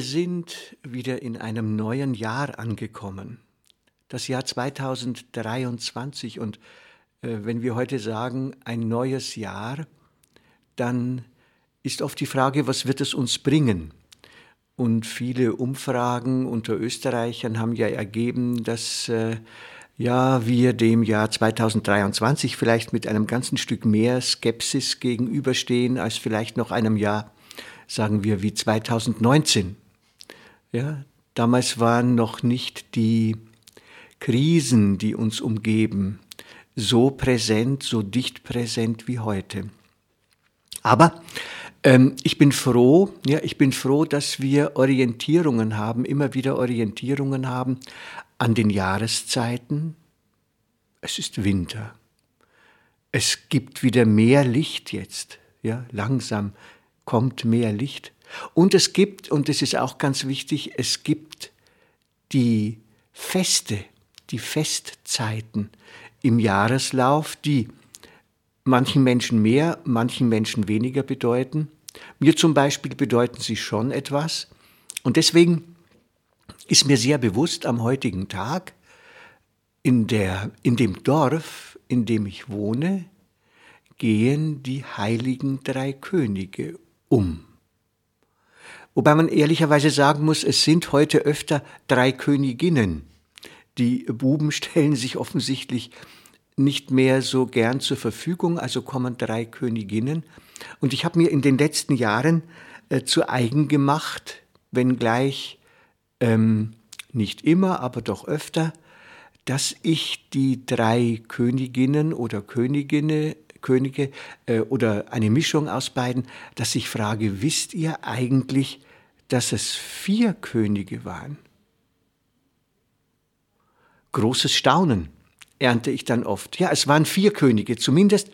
Wir sind wieder in einem neuen Jahr angekommen. Das Jahr 2023 und äh, wenn wir heute sagen ein neues Jahr, dann ist oft die Frage, was wird es uns bringen? Und viele Umfragen unter Österreichern haben ja ergeben, dass äh, ja, wir dem Jahr 2023 vielleicht mit einem ganzen Stück mehr Skepsis gegenüberstehen als vielleicht noch einem Jahr, sagen wir, wie 2019. Ja, damals waren noch nicht die Krisen, die uns umgeben, so präsent, so dicht präsent wie heute. Aber ähm, ich bin froh, ja, ich bin froh, dass wir Orientierungen haben, immer wieder Orientierungen haben an den Jahreszeiten. Es ist Winter. Es gibt wieder mehr Licht jetzt, ja, langsam kommt mehr Licht. Und es gibt, und das ist auch ganz wichtig, es gibt die Feste, die Festzeiten im Jahreslauf, die manchen Menschen mehr, manchen Menschen weniger bedeuten. Mir zum Beispiel bedeuten sie schon etwas. Und deswegen ist mir sehr bewusst am heutigen Tag, in, der, in dem Dorf, in dem ich wohne, gehen die heiligen drei Könige um. Wobei man ehrlicherweise sagen muss, es sind heute öfter drei Königinnen. Die Buben stellen sich offensichtlich nicht mehr so gern zur Verfügung, also kommen drei Königinnen. Und ich habe mir in den letzten Jahren äh, zu eigen gemacht, wenngleich ähm, nicht immer, aber doch öfter, dass ich die drei Königinnen oder Königine, Könige äh, oder eine Mischung aus beiden, dass ich frage, wisst ihr eigentlich, dass es vier Könige waren? Großes Staunen ernte ich dann oft. Ja, es waren vier Könige. Zumindest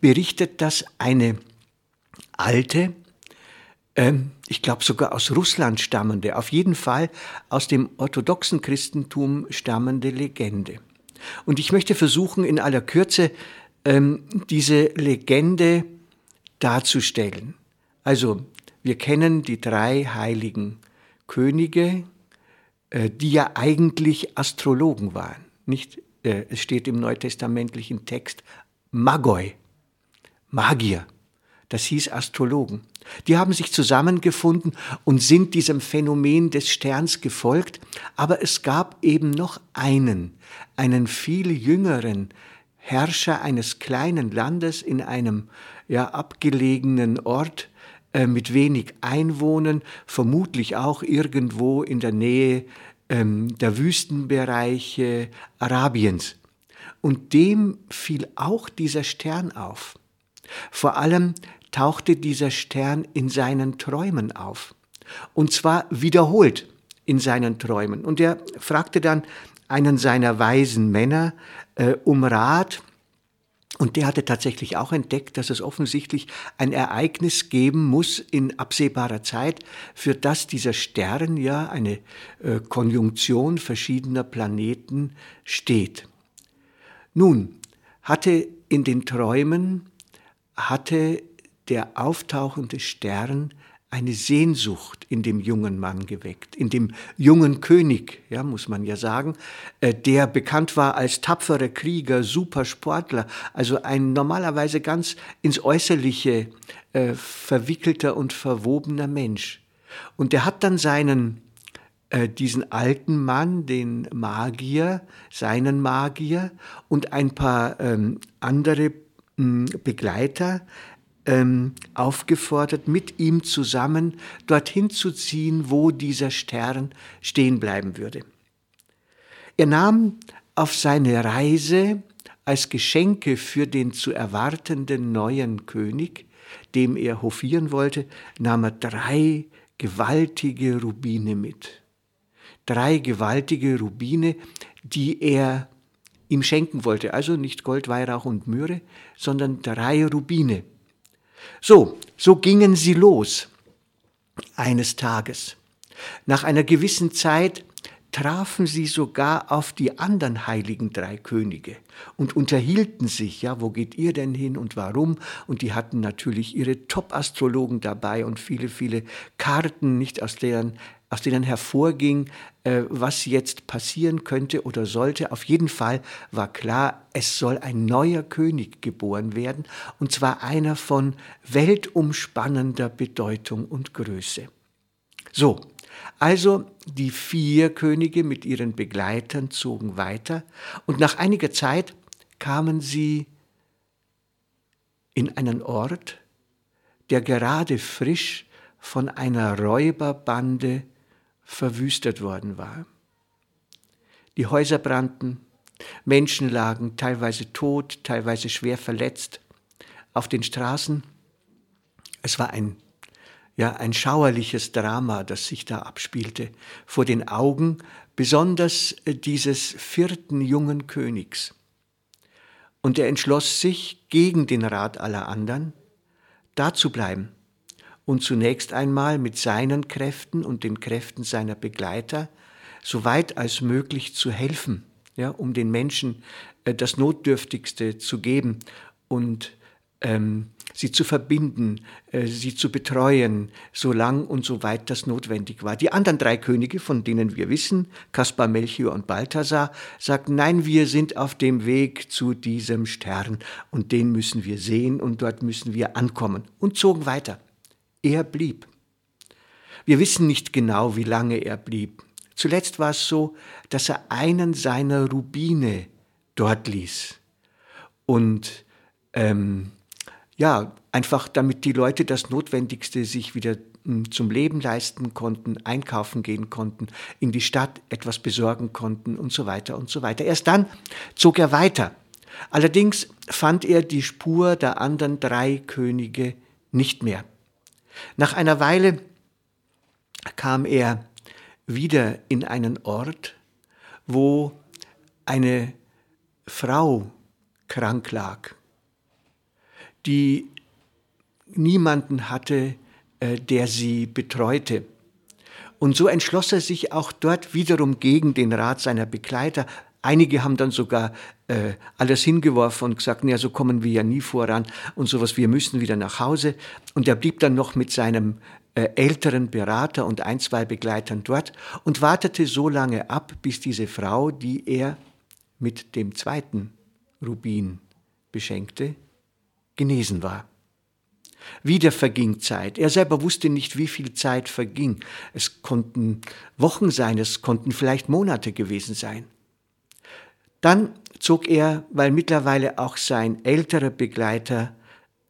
berichtet das eine alte, ähm, ich glaube sogar aus Russland stammende, auf jeden Fall aus dem orthodoxen Christentum stammende Legende. Und ich möchte versuchen, in aller Kürze ähm, diese Legende darzustellen. Also, wir kennen die drei heiligen Könige, äh, die ja eigentlich Astrologen waren. Nicht, äh, es steht im neutestamentlichen Text Magoi, Magier. Das hieß Astrologen. Die haben sich zusammengefunden und sind diesem Phänomen des Sterns gefolgt, aber es gab eben noch einen, einen viel jüngeren Herrscher eines kleinen Landes in einem ja, abgelegenen Ort äh, mit wenig Einwohnern, vermutlich auch irgendwo in der Nähe ähm, der Wüstenbereiche Arabiens. Und dem fiel auch dieser Stern auf. Vor allem tauchte dieser Stern in seinen Träumen auf. Und zwar wiederholt in seinen Träumen. Und er fragte dann einen seiner weisen Männer äh, um Rat, und der hatte tatsächlich auch entdeckt, dass es offensichtlich ein Ereignis geben muss in absehbarer Zeit, für das dieser Stern ja eine äh, Konjunktion verschiedener Planeten steht. Nun, hatte in den Träumen, hatte der auftauchende Stern eine Sehnsucht in dem jungen Mann geweckt, in dem jungen König, ja, muss man ja sagen, äh, der bekannt war als tapferer Krieger, Supersportler, also ein normalerweise ganz ins Äußerliche äh, verwickelter und verwobener Mensch. Und der hat dann seinen, äh, diesen alten Mann, den Magier, seinen Magier und ein paar ähm, andere mh, Begleiter, ähm, aufgefordert, mit ihm zusammen dorthin zu ziehen, wo dieser Stern stehen bleiben würde. Er nahm auf seine Reise als Geschenke für den zu erwartenden neuen König, dem er hofieren wollte, nahm er drei gewaltige Rubine mit. Drei gewaltige Rubine, die er ihm schenken wollte. Also nicht Gold, Weihrauch und Myrrhe, sondern drei Rubine. So, so gingen sie los eines Tages. Nach einer gewissen Zeit trafen sie sogar auf die anderen heiligen drei Könige und unterhielten sich, ja, wo geht ihr denn hin und warum? Und die hatten natürlich ihre Top-Astrologen dabei und viele, viele Karten, nicht aus deren aus denen hervorging, äh, was jetzt passieren könnte oder sollte. Auf jeden Fall war klar, es soll ein neuer König geboren werden, und zwar einer von weltumspannender Bedeutung und Größe. So, also die vier Könige mit ihren Begleitern zogen weiter, und nach einiger Zeit kamen sie in einen Ort, der gerade frisch von einer Räuberbande verwüstet worden war. Die Häuser brannten, Menschen lagen teilweise tot, teilweise schwer verletzt auf den Straßen. Es war ein, ja, ein schauerliches Drama, das sich da abspielte, vor den Augen besonders dieses vierten jungen Königs. Und er entschloss sich, gegen den Rat aller anderen, da zu bleiben und zunächst einmal mit seinen Kräften und den Kräften seiner Begleiter so weit als möglich zu helfen, ja, um den Menschen äh, das Notdürftigste zu geben und ähm, sie zu verbinden, äh, sie zu betreuen, so lang und so weit das notwendig war. Die anderen drei Könige, von denen wir wissen, Kaspar, Melchior und Balthasar, sagten, nein, wir sind auf dem Weg zu diesem Stern und den müssen wir sehen und dort müssen wir ankommen und zogen weiter. Er blieb. Wir wissen nicht genau, wie lange er blieb. Zuletzt war es so, dass er einen seiner Rubine dort ließ. Und ähm, ja, einfach damit die Leute das Notwendigste sich wieder hm, zum Leben leisten konnten, einkaufen gehen konnten, in die Stadt etwas besorgen konnten und so weiter und so weiter. Erst dann zog er weiter. Allerdings fand er die Spur der anderen drei Könige nicht mehr. Nach einer Weile kam er wieder in einen Ort, wo eine Frau krank lag, die niemanden hatte, äh, der sie betreute. Und so entschloss er sich auch dort wiederum gegen den Rat seiner Begleiter. Einige haben dann sogar äh, alles hingeworfen und gesagt, ja, so kommen wir ja nie voran und sowas, wir müssen wieder nach Hause. Und er blieb dann noch mit seinem äh, älteren Berater und ein, zwei Begleitern dort und wartete so lange ab, bis diese Frau, die er mit dem zweiten Rubin beschenkte, genesen war. Wieder verging Zeit. Er selber wusste nicht, wie viel Zeit verging. Es konnten Wochen sein, es konnten vielleicht Monate gewesen sein. Dann zog er, weil mittlerweile auch sein älterer Begleiter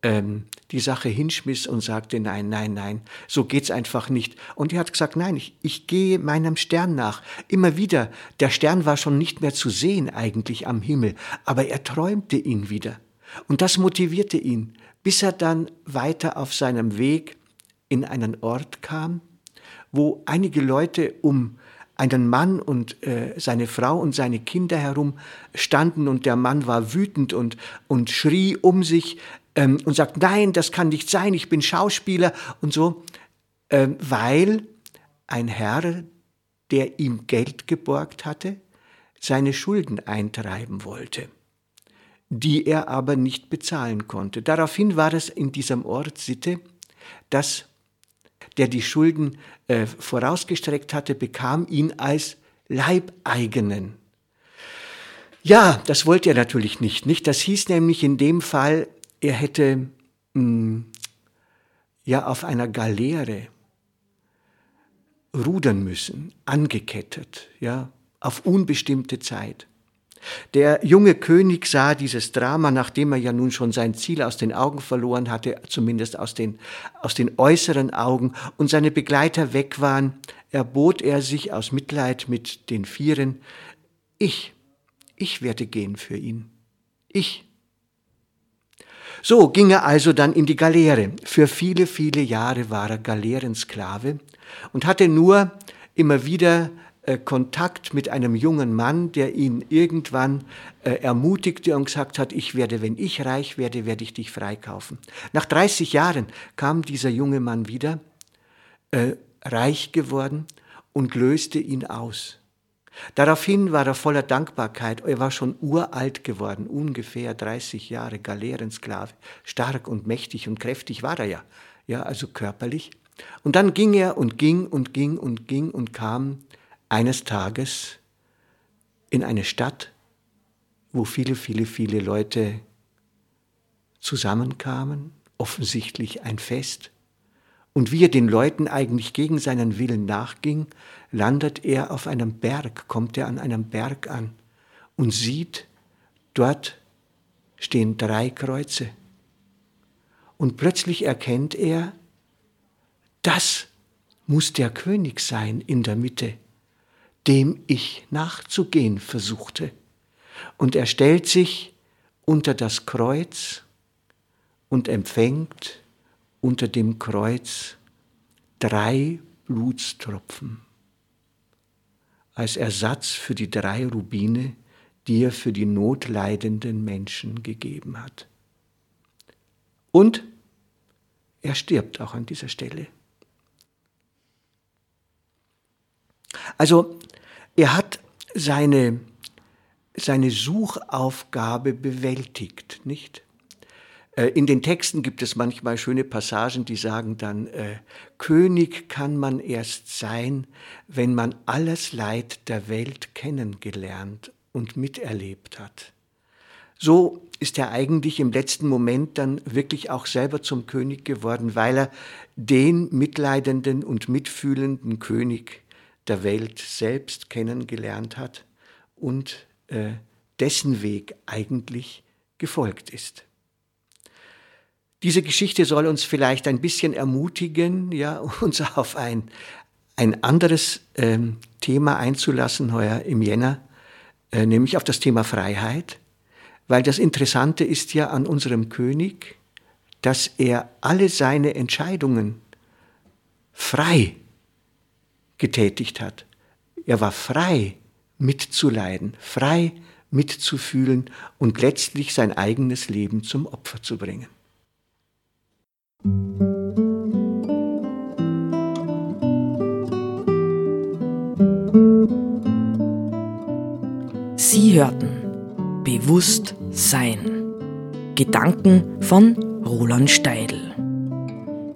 ähm, die Sache hinschmiss und sagte, nein, nein, nein, so geht's einfach nicht. Und er hat gesagt, nein, ich, ich gehe meinem Stern nach. Immer wieder, der Stern war schon nicht mehr zu sehen eigentlich am Himmel, aber er träumte ihn wieder. Und das motivierte ihn, bis er dann weiter auf seinem Weg in einen Ort kam, wo einige Leute um einen Mann und äh, seine Frau und seine Kinder herum standen und der Mann war wütend und, und schrie um sich ähm, und sagt, nein, das kann nicht sein, ich bin Schauspieler und so, ähm, weil ein Herr, der ihm Geld geborgt hatte, seine Schulden eintreiben wollte, die er aber nicht bezahlen konnte. Daraufhin war es in diesem Ort Sitte, dass der die Schulden äh, vorausgestreckt hatte, bekam ihn als Leibeigenen. Ja, das wollte er natürlich nicht, nicht? Das hieß nämlich in dem Fall, er hätte mh, hm, ja auf einer Galeere rudern müssen, angekettet, ja, auf unbestimmte Zeit. Der junge König sah dieses Drama, nachdem er ja nun schon sein Ziel aus den Augen verloren hatte, zumindest aus den, aus den äußeren Augen, und seine Begleiter weg waren, erbot er sich aus Mitleid mit den Vieren, ich, ich werde gehen für ihn. Ich. So ging er also dann in die Galeere. Für viele, viele Jahre war er Galeerensklave und hatte nur immer wieder äh, Kontakt mit einem jungen Mann, der ihn irgendwann äh, ermutigte und gesagt hat, ich werde, wenn ich reich werde, werde ich dich freikaufen. Nach 30 Jahren kam dieser junge Mann wieder, äh, reich geworden und löste ihn aus. Daraufhin war er voller Dankbarkeit. Er war schon uralt geworden, ungefähr 30 Jahre, Galeerensklave. Stark und mächtig und kräftig war er ja, ja, also körperlich. Und dann ging er und ging und ging und ging und kam eines Tages in eine Stadt, wo viele, viele, viele Leute zusammenkamen, offensichtlich ein Fest. Und wie er den Leuten eigentlich gegen seinen Willen nachging, landet er auf einem Berg, kommt er an einem Berg an und sieht, dort stehen drei Kreuze. Und plötzlich erkennt er, das muss der König sein in der Mitte dem ich nachzugehen versuchte. Und er stellt sich unter das Kreuz und empfängt unter dem Kreuz drei Blutstropfen als Ersatz für die drei Rubine, die er für die notleidenden Menschen gegeben hat. Und er stirbt auch an dieser Stelle. Also er hat seine, seine Suchaufgabe bewältigt, nicht? Äh, in den Texten gibt es manchmal schöne Passagen, die sagen dann, äh, König kann man erst sein, wenn man alles Leid der Welt kennengelernt und miterlebt hat. So ist er eigentlich im letzten Moment dann wirklich auch selber zum König geworden, weil er den mitleidenden und mitfühlenden König der Welt selbst kennengelernt hat und äh, dessen Weg eigentlich gefolgt ist. Diese Geschichte soll uns vielleicht ein bisschen ermutigen, ja, uns auf ein, ein anderes ähm, Thema einzulassen heuer im Jänner, äh, nämlich auf das Thema Freiheit, weil das Interessante ist ja an unserem König, dass er alle seine Entscheidungen frei getätigt hat. Er war frei mitzuleiden, frei mitzufühlen und letztlich sein eigenes Leben zum Opfer zu bringen. Sie hörten Bewusst Sein. Gedanken von Roland Steidl.